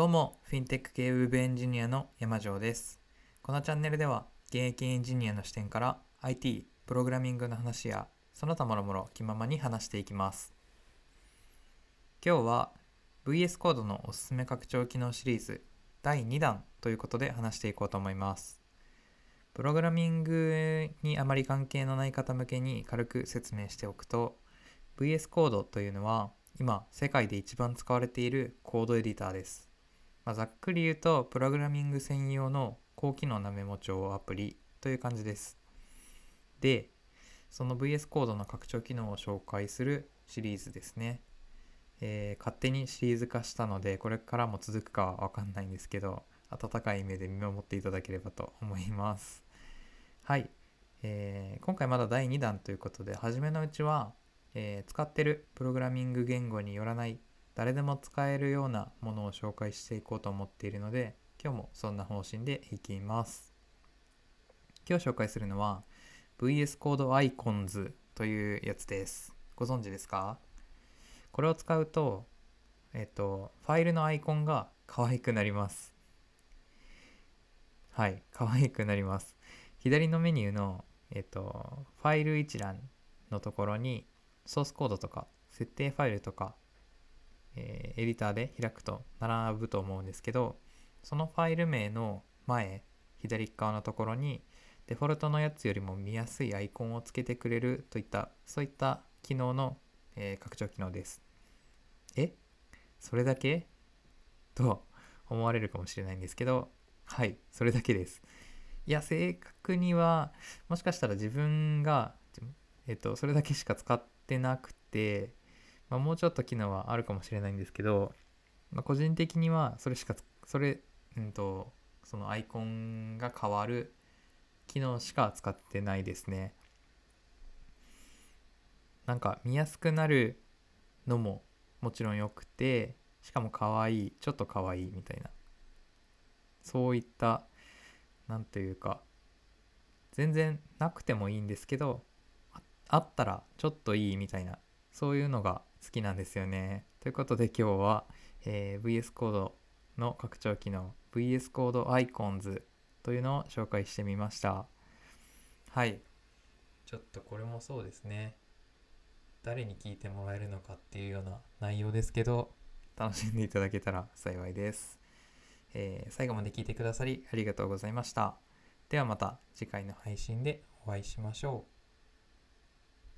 どうも、フィンテック系ウェブエンジニアの山城です。このチャンネルでは、現役エンジニアの視点から IT、プログラミングの話や、その他もろもろ気ままに話していきます。今日は VS コードのおすすめ拡張機能シリーズ第2弾ということで話していこうと思います。プログラミングにあまり関係のない方向けに軽く説明しておくと、VS コードというのは今世界で一番使われているコードエディターです。まあ、ざっくり言うと、プログラミング専用の高機能なメモ帳アプリという感じです。で、その VS コードの拡張機能を紹介するシリーズですね。えー勝手にシリーズ化したので、これからも続くかはわかんないんですけど、温かい目で見守っていただければと思います。はい。えー今回まだ第2弾ということで、初めのうちは、えー使ってるプログラミング言語によらない誰でも使えるようなものを紹介していこうと思っているので今日もそんな方針でいきます。今日紹介するのは VS コードアイコンズというやつです。ご存知ですか？これを使うとえっとファイルのアイコンが可愛くなります。はい可愛くなります。左のメニューのえっとファイル一覧のところにソースコードとか設定ファイルとかえーエディターで開くと並ぶと思うんですけどそのファイル名の前左側のところにデフォルトのやつよりも見やすいアイコンをつけてくれるといったそういった機能の、えー拡張機能です。え？それだけ？と思われるかもしれないんですけどはいそれだけです。いや正確にはもしかしたら自分が、えっとそれだけしか使ってなくてまあ、もうちょっと機能はあるかもしれないんですけど、まあ、個人的にはそれしかそれうんとそのアイコンが変わる機能しか使ってないですね。なんか見やすくなるのももちろんよくてしかも可愛いちょっと可愛いみたいな。そういったなんというか全然なくてもいいんですけどあったらちょっといいみたいな。そういうのが好きなんですよね。ということで今日は、えー VS コードの拡張機能 VS コードアイコンズというのを紹介してみました。はい。ちょっとこれもそうですね。誰に聞いてもらえるのかっていうような内容ですけど、楽しんでいただけたら幸いです。えー最後まで聞いてくださりありがとうございました。ではまた次回の配信でお会いしましょう。